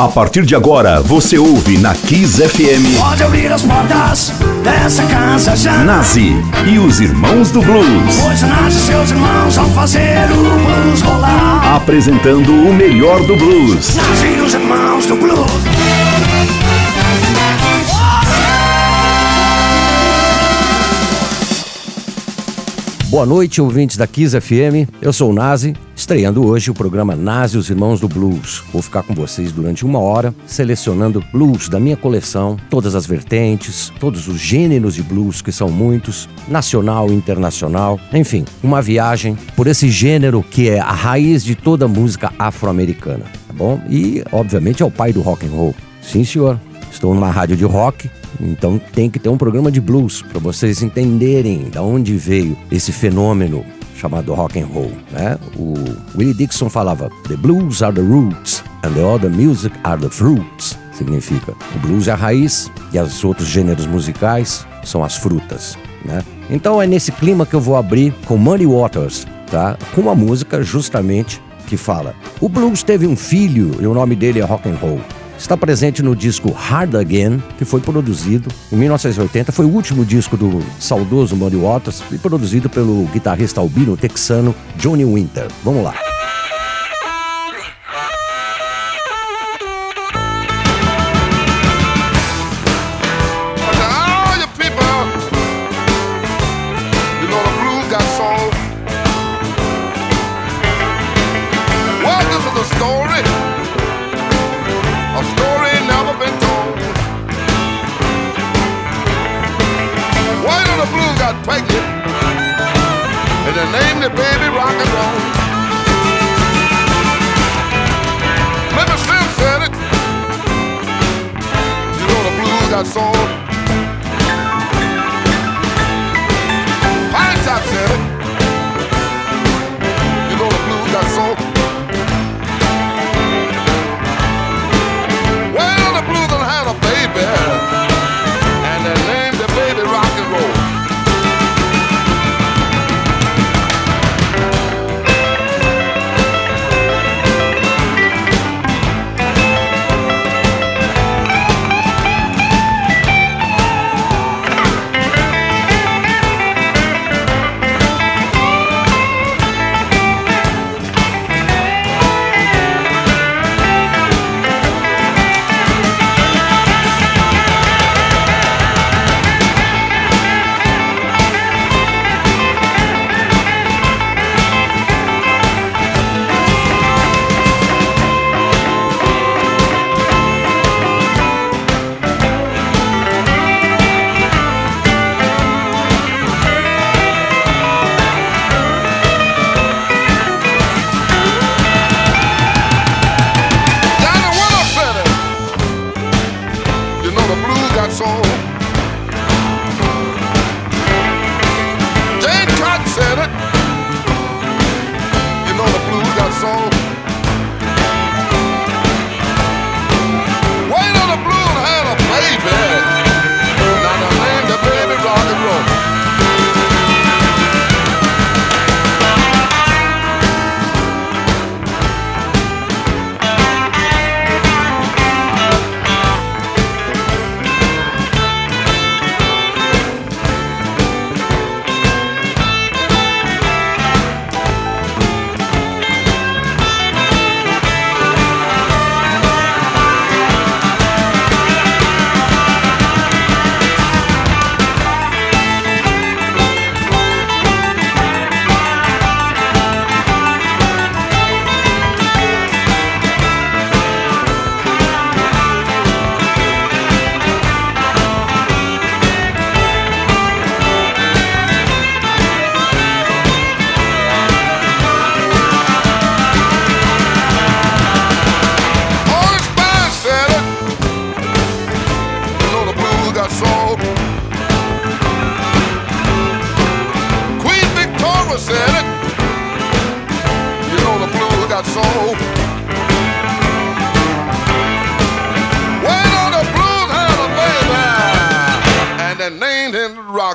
A partir de agora, você ouve na Kiss FM. Pode abrir as portas dessa casa já. Nazi e os Irmãos do Blues. Pois Nazi e seus irmãos vão fazer o blues rolar. Apresentando o melhor do blues. Nazi e os irmãos do blues. Boa noite, ouvintes da Kiss FM. Eu sou o Nazi, estreando hoje o programa Nazi os Irmãos do Blues. Vou ficar com vocês durante uma hora, selecionando blues da minha coleção, todas as vertentes, todos os gêneros de blues, que são muitos, nacional e internacional. Enfim, uma viagem por esse gênero que é a raiz de toda música afro-americana, tá bom? E, obviamente, é o pai do rock and roll. Sim, senhor. Estou numa rádio de rock, então tem que ter um programa de blues para vocês entenderem de onde veio esse fenômeno chamado rock and roll, né? O Willie Dixon falava: "The blues are the roots and the other music are the fruits". Significa, o blues é a raiz e os outros gêneros musicais são as frutas, né? Então é nesse clima que eu vou abrir com Muddy Waters, tá? Com uma música justamente que fala: "O blues teve um filho e o nome dele é rock and roll" está presente no disco Hard Again, que foi produzido em 1980. Foi o último disco do saudoso Muddy Waters e produzido pelo guitarrista albino texano Johnny Winter. Vamos lá.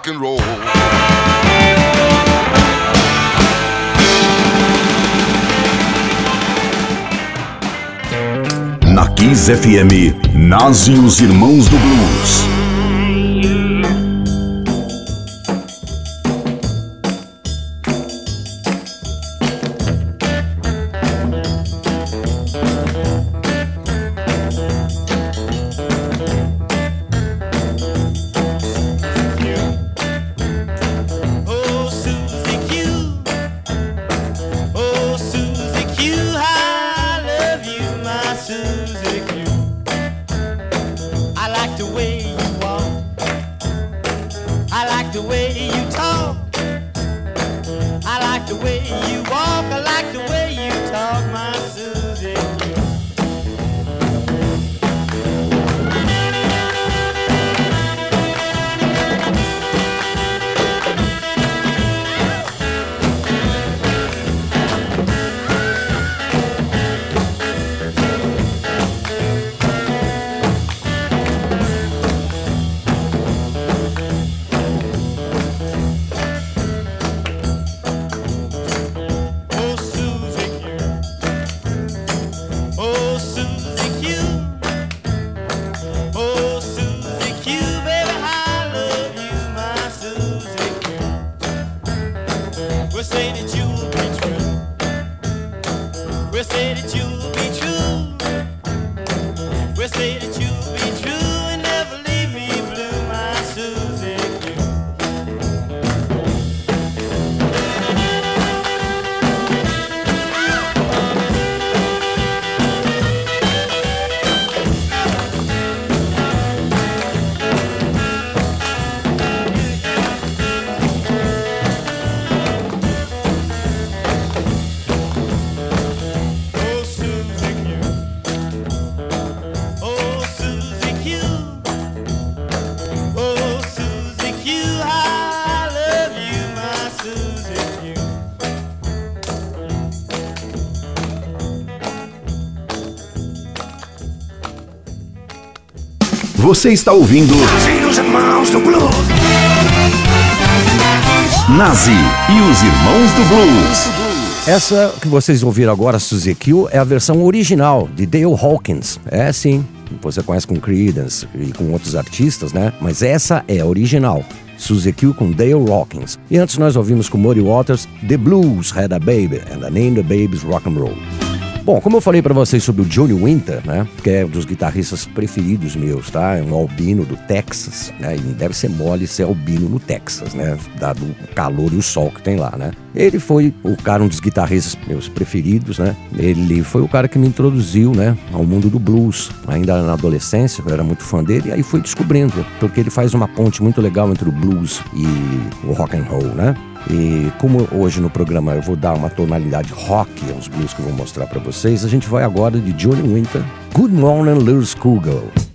Rock and roll. Na Kiss Kiss FM, Nazi e os Irmãos do Blues. Você está ouvindo Nazi e os Irmãos do Blues. Nazi e os Irmãos do Blues. Essa que vocês ouviram agora, Suzy Q, é a versão original de Dale Hawkins. É sim, você conhece com Creedence e com outros artistas, né? Mas essa é a original. Suzy Q com Dale Hawkins. E antes nós ouvimos com Muddy Waters, The Blues Had a Baby and the Name the Baby's Rock and Roll. Bom, como eu falei pra vocês sobre o Johnny Winter, né, que é um dos guitarristas preferidos meus, tá? É um albino do Texas, né? E deve ser mole ser albino no Texas, né? Dado o calor e o sol que tem lá, né? Ele foi o cara, um dos guitarristas meus preferidos, né? Ele foi o cara que me introduziu, né, ao mundo do blues. Ainda na adolescência, eu era muito fã dele, e aí fui descobrindo, porque ele faz uma ponte muito legal entre o blues e o rock and roll, né? E como hoje no programa eu vou dar uma tonalidade rock aos blues que eu vou mostrar pra vocês, a gente vai agora de Johnny Winter, Good Morning Little Schoolgirl.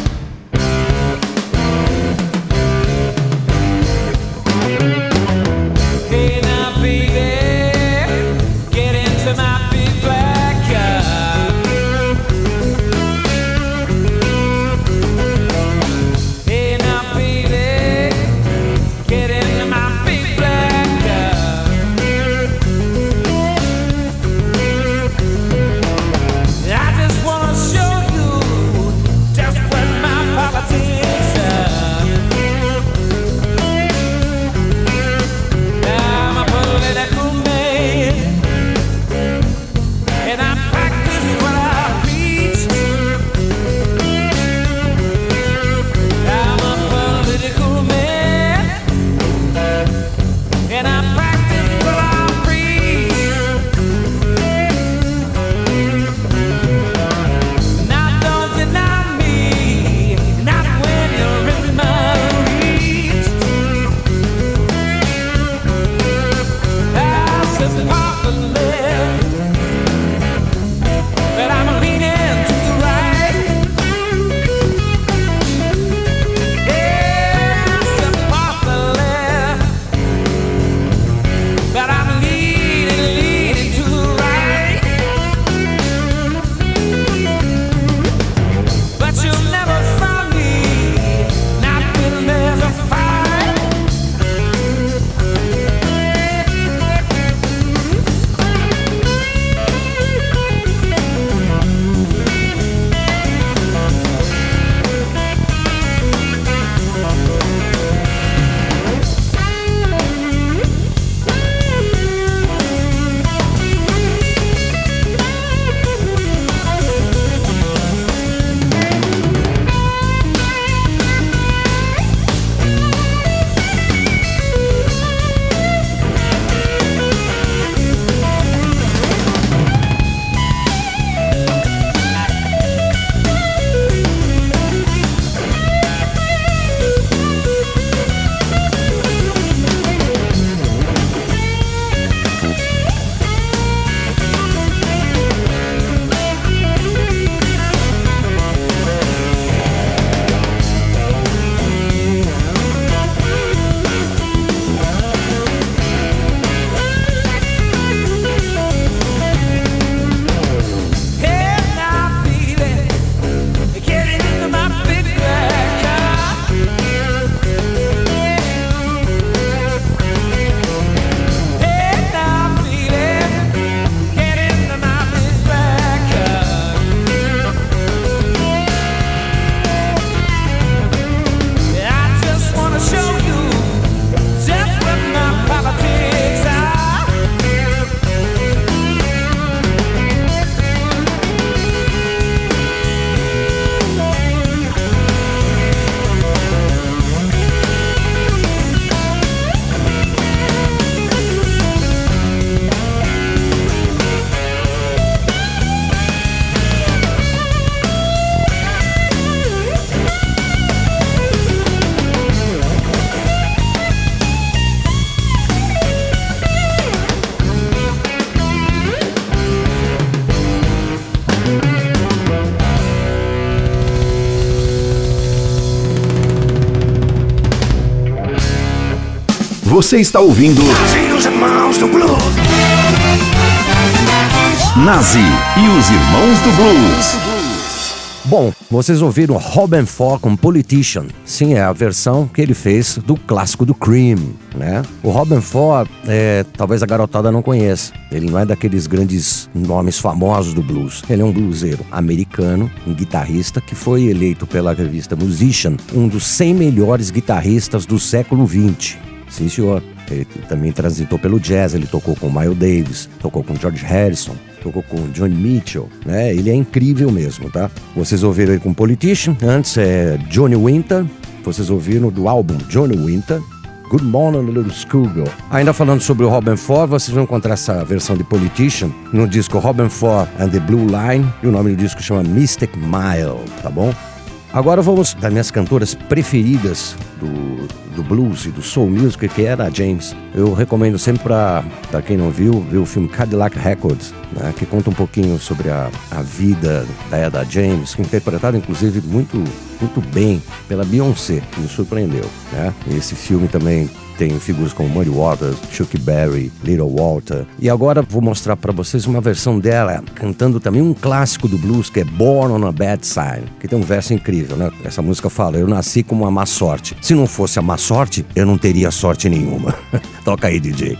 Você está ouvindo Nazi e os Irmãos do Blues. Bom, vocês ouviram Robin Ford com Politician. Sim, é a versão que ele fez do clássico do Cream, né? O Robin Ford, é, talvez a garotada não conheça. Ele não é daqueles grandes nomes famosos do blues. Ele é um bluseiro americano, um guitarrista que foi eleito pela revista Musician um dos 100 melhores guitarristas do século XX. Sim, senhor. Ele também transitou pelo jazz, ele tocou com Miles Davis, tocou com George Harrison, tocou com Johnny Mitchell, né? Ele é incrível mesmo, tá? Vocês ouviram ele com Politician, antes é Johnny Winter, vocês ouviram do álbum Johnny Winter, Good Morning Little Schoolgirl. Ainda falando sobre o Robin Ford, vocês vão encontrar essa versão de Politician no disco Robin Ford and the Blue Line, e o nome do disco chama Mystic Mile, tá bom? Agora vamos das minhas cantoras preferidas do, do blues e do soul music, que era a James. Eu recomendo sempre para quem não viu, ver o filme Cadillac Records, né, que conta um pouquinho sobre a, a vida da Eda James, interpretada inclusive muito, muito bem pela Beyoncé, que me surpreendeu. Né? Esse filme também tem figuras como Muddy Waters, Chuck Berry, Little Walter. E agora vou mostrar para vocês uma versão dela cantando também um clássico do blues que é Born on a Bad Side, que tem um verso incrível, né? Essa música fala: "Eu nasci com uma má sorte. Se não fosse a má sorte, eu não teria sorte nenhuma." Toca aí, DJ.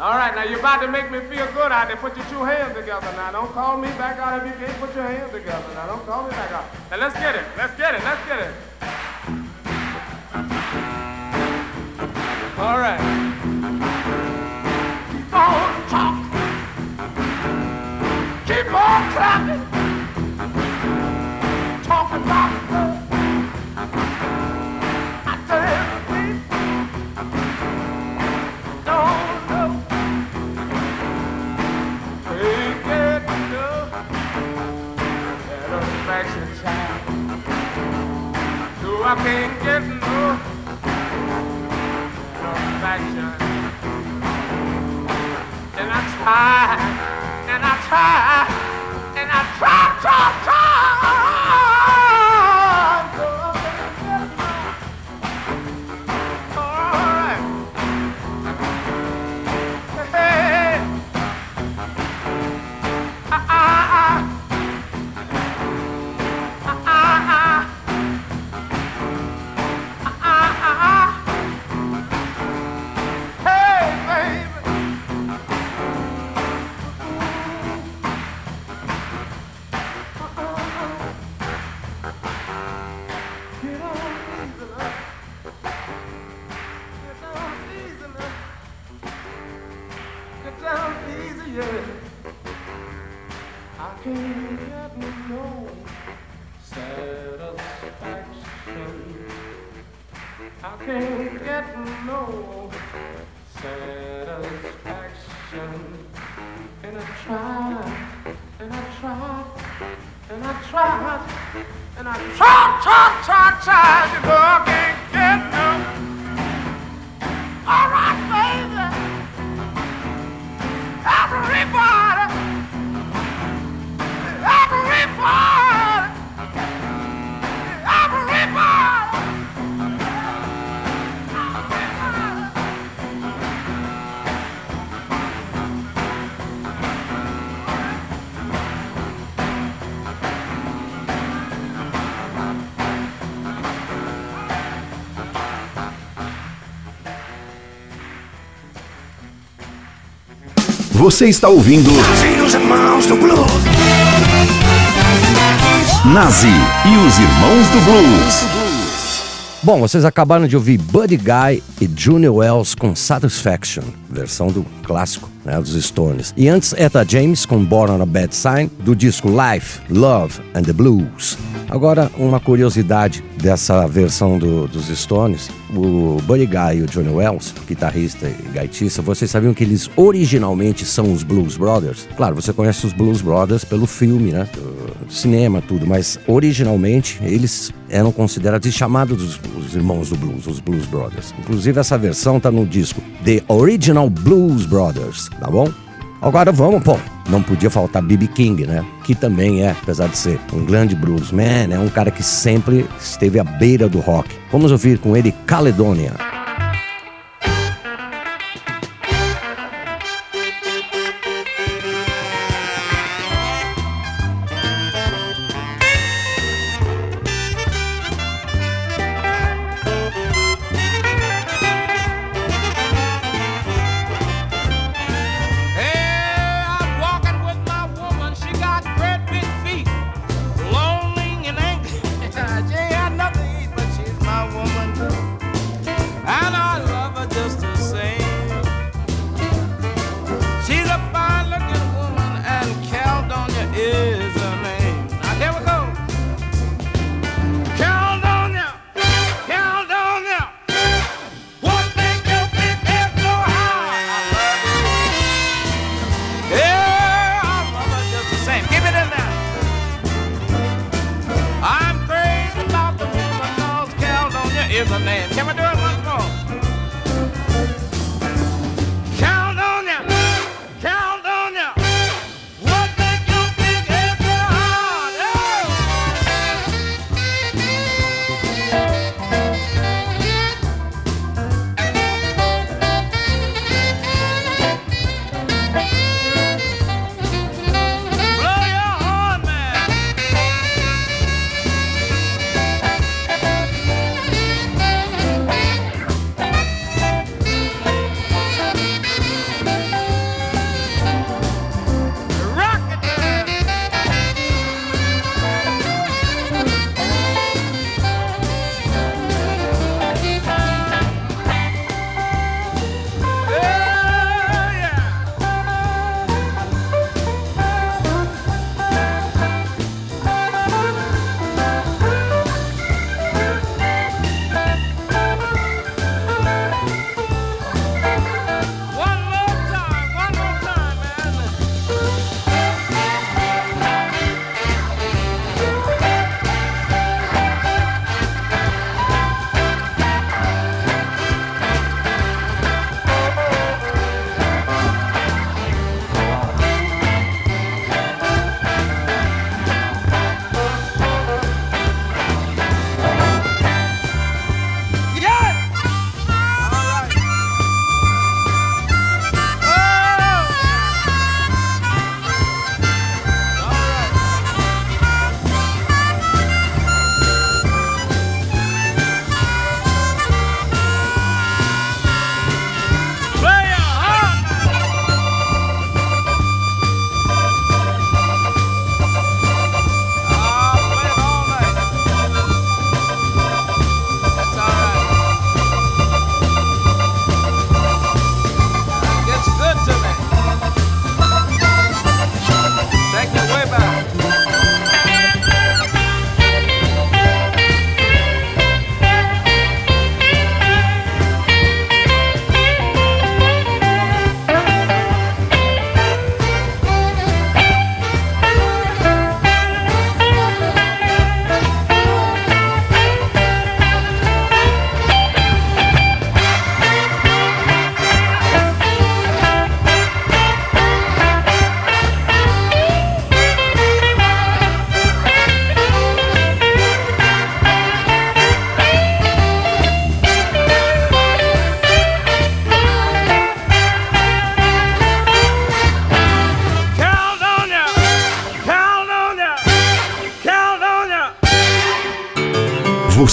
All right, now you're about to make me feel good out there. Put your two hands together now. Don't call me back out if you can't put your hands together. Now don't call me back out. Now let's get it. Let's get it. Let's get it. All right. Keep on talking. Keep on clapping, I can't get no satisfaction. And I try, and I try, and I try, try, try. I can't get no satisfaction. I can't get no satisfaction. And I tried, and I tried, and I tried, and I tried, tried, tried, tried. Know I can't get no. All right, baby. Everybody! Você está ouvindo Nazi e os Irmãos do Blues. Bom, vocês acabaram de ouvir Buddy Guy e Junior Wells com Satisfaction, versão do clássico, né, dos Stones. E antes, Etta James com Born on a Bad Sign, do disco Life, Love and the Blues. Agora, uma curiosidade dessa versão do- dos Stones, o Buddy Guy e o Johnny Wells, guitarrista e gaitista, vocês sabiam que eles originalmente são os Blues Brothers? Claro, você conhece os Blues Brothers pelo filme, né? cinema, tudo, mas originalmente eles eram considerados e chamados os, os irmãos do blues, os Blues Brothers. Inclusive essa versão tá no disco The Original Blues Brothers, tá bom? Agora vamos, pô, não podia faltar B.B. King, né? Que também é, apesar de ser um grande bluesman, é um cara que sempre esteve à beira do rock. Vamos ouvir com ele Caledonia.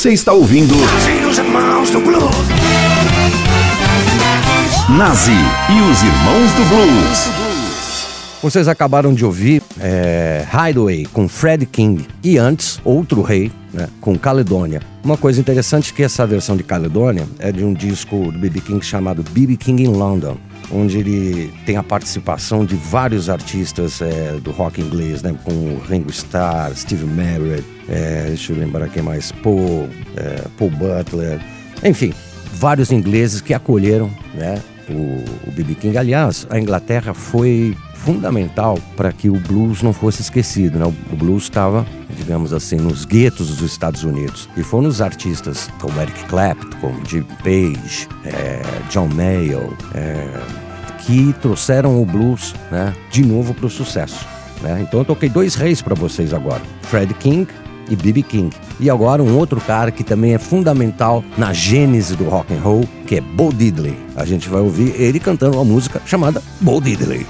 Você está ouvindo Nazi e os Irmãos do Blues. Vocês acabaram de ouvir é, Hideaway com Fred King e antes Outro Rei né, com Caledônia. Uma coisa interessante é que essa versão de Caledônia é de um disco do B.B. King chamado B.B. King in London, onde ele tem a participação de vários artistas é, do rock inglês, né, como Ringo Starr, Steve Marriott, é, deixa eu lembrar quem mais, Paul, é, Paul Butler, enfim, vários ingleses que acolheram né, o B.B. King. Aliás, a Inglaterra foi fundamental para que o blues não fosse esquecido. Né? O blues estava, digamos assim, nos guetos dos Estados Unidos. E foram os artistas como Eric Clapton, como Jim Page, é, John Mayall, é, que trouxeram o blues né, de novo para o sucesso. Né? Então eu toquei dois reis para vocês agora: Fred King e B.B. King. E agora um outro cara que também é fundamental na gênese do rock and roll, que é Bo Diddley. A gente vai ouvir ele cantando uma música chamada Bo Diddley.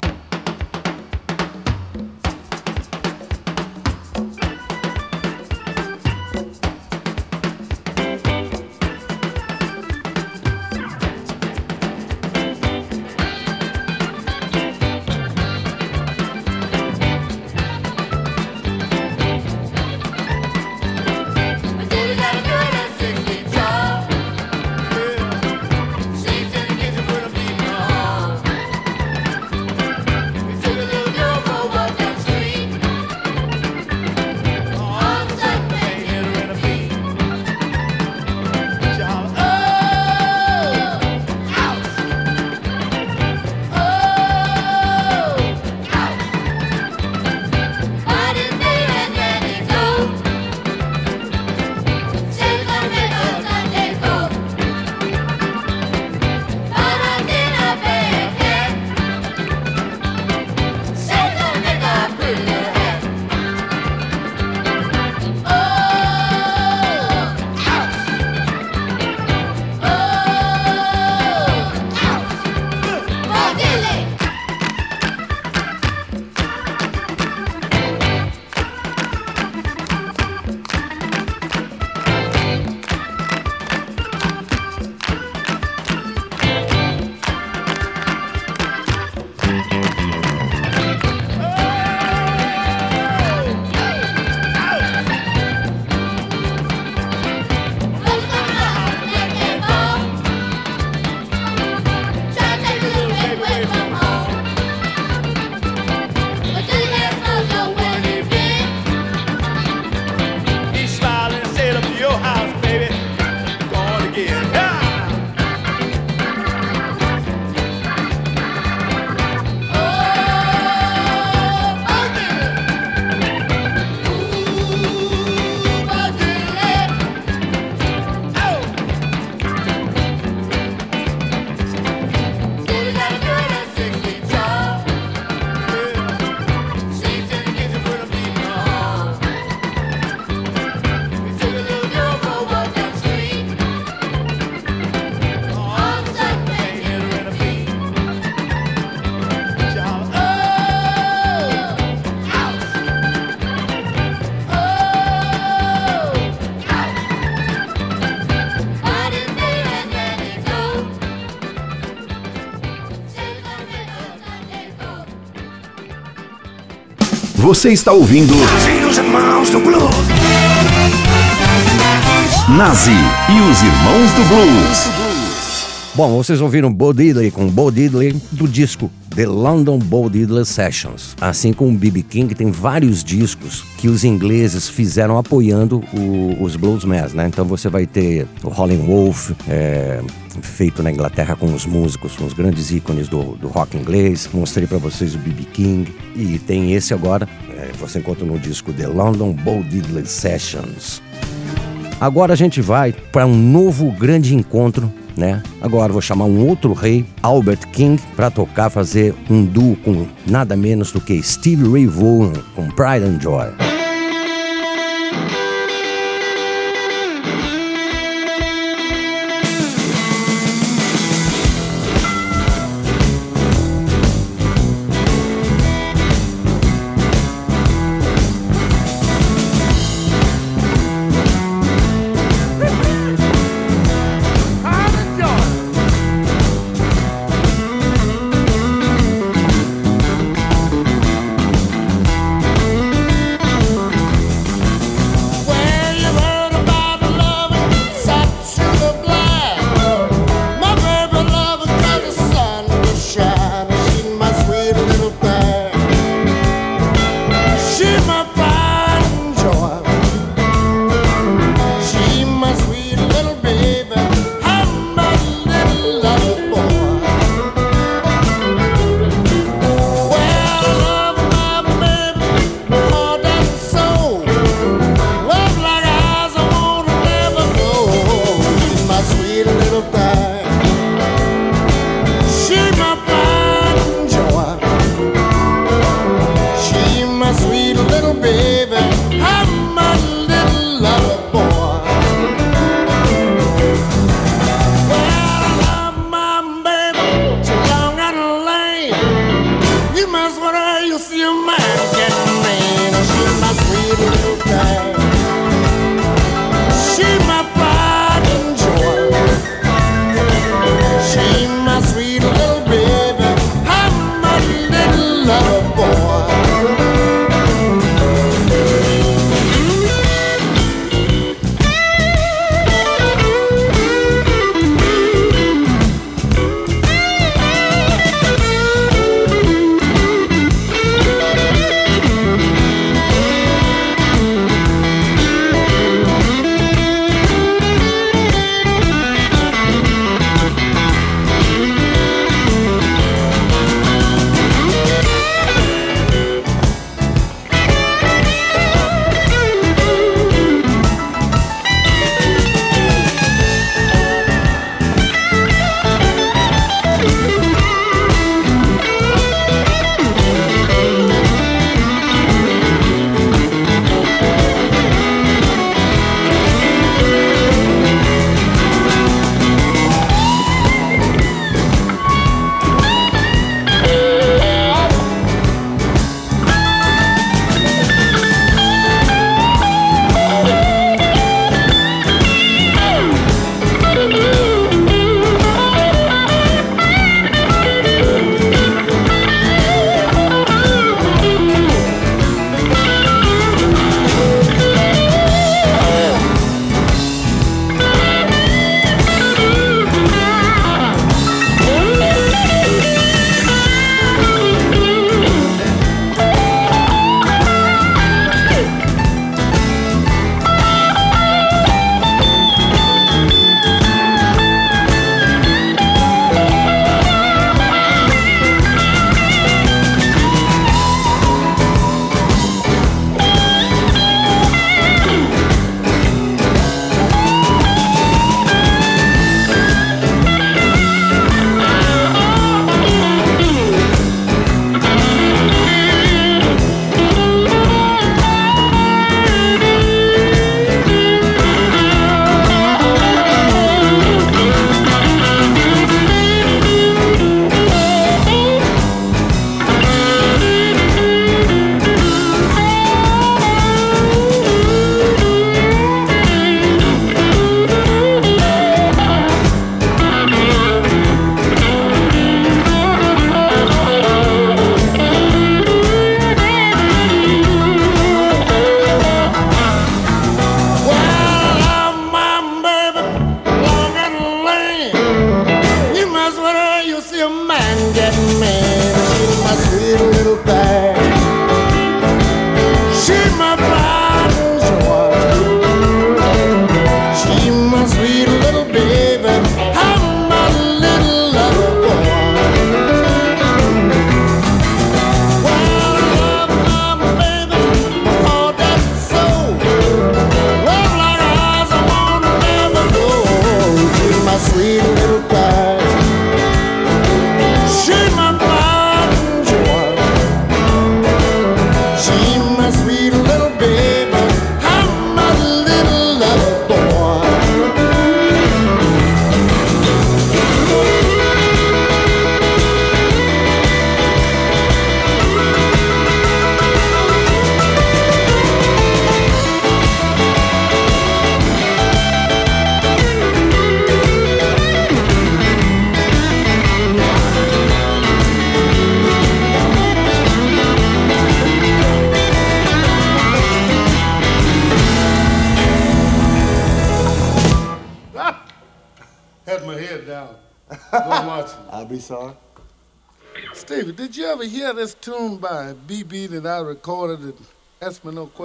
Você está ouvindo Nazi e os Irmãos do Blues. Bom, vocês ouviram Bo Diddley com Bo Diddley do disco The London Bo Diddley Sessions. Assim como o B.B. King tem vários discos que os ingleses fizeram apoiando o, os bluesmen, né? Então você vai ter o Howlin' Wolf, é, feito na Inglaterra com os músicos, com os grandes ícones do, do rock inglês. Mostrei para vocês o B.B. King e tem esse agora, é, você encontra no disco The London Bo Diddley Sessions. Agora a gente vai para um novo grande encontro né? Agora vou chamar um outro rei, Albert King, para tocar, fazer um duo com nada menos do que Steve Ray Vaughan com Pride and Joy.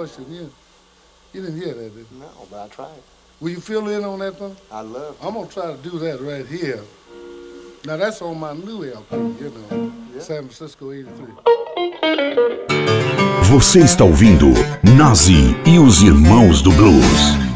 question, yeah. You didn't hear that, did you? No, but I tried. Will you fill in on that, though? I love I'm going try to do that right here. Now, that's on my new you know, yeah. San Francisco 83. Você está ouvindo Nazi e os Irmãos do Blues.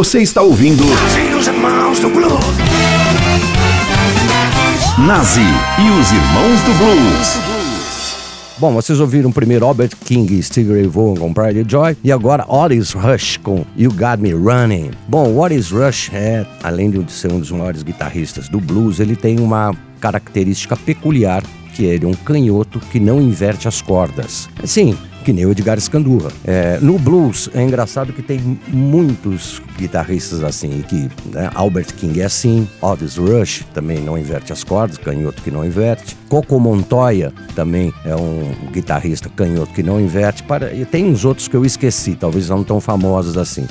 Você está ouvindo. Nazi e os Irmãos do Blues. Nazi e os Irmãos do Blues. Bom, vocês ouviram primeiro Albert King e Stevie Ray Vaughan com Pride Joy e agora Otis Rush com You Got Me Running. Bom, Otis Rush é, além de ser um dos maiores guitarristas do blues, ele tem uma característica peculiar que é ele é um canhoto que não inverte as cordas. Sim que nem o Edgar Scandurra. É, no blues é engraçado que tem muitos guitarristas assim, que né, Albert King é assim, Otis Rush também não inverte as cordas, canhoto que não inverte. Coco Montoya também é um guitarrista canhoto que não inverte. Para, e tem uns outros que eu esqueci, talvez não tão famosos assim.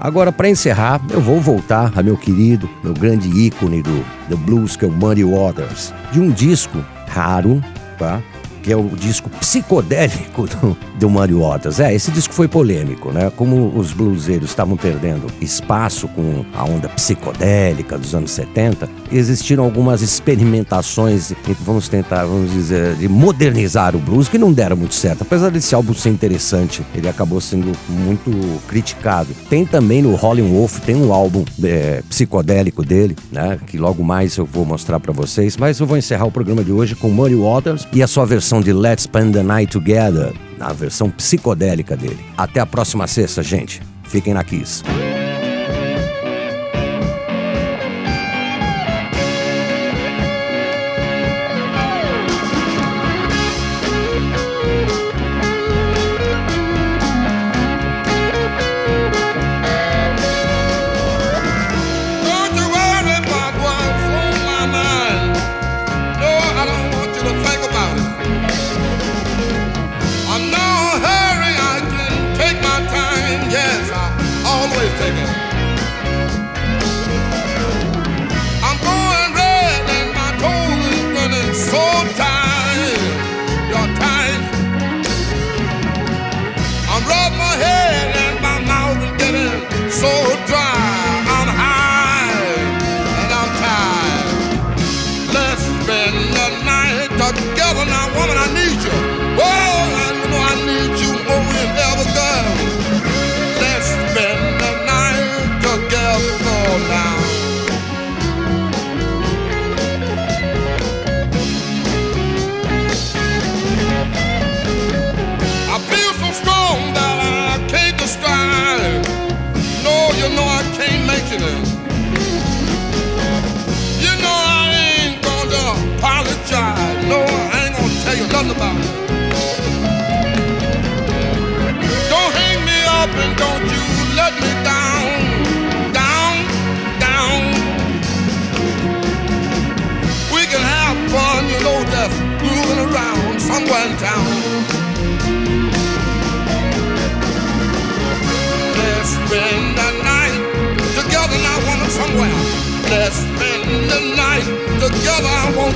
Agora, para encerrar, eu vou voltar a meu querido, meu grande ícone do, do blues, que é o Muddy Waters, de um disco raro, tá? Que é o disco psicodélico do, do Waters. É, esse disco foi polêmico, né? Como os bluseiros estavam perdendo espaço com a onda psicodélica dos anos 70, existiram algumas experimentações, vamos tentar, vamos dizer, de modernizar o blues, que não deram muito certo. Apesar desse álbum ser interessante, ele acabou sendo muito criticado. Tem também no Rolling Wolf, tem um álbum é, psicodélico dele, né? Que logo mais eu vou mostrar para vocês. Mas eu vou encerrar o programa de hoje com Muddy Waters e a sua versão de Let's Spend the Night Together, na versão psicodélica dele. Até a próxima sexta, gente. Fiquem na Kiss.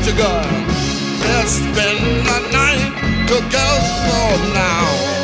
Together, I want you, girl. Let's spend the night together now.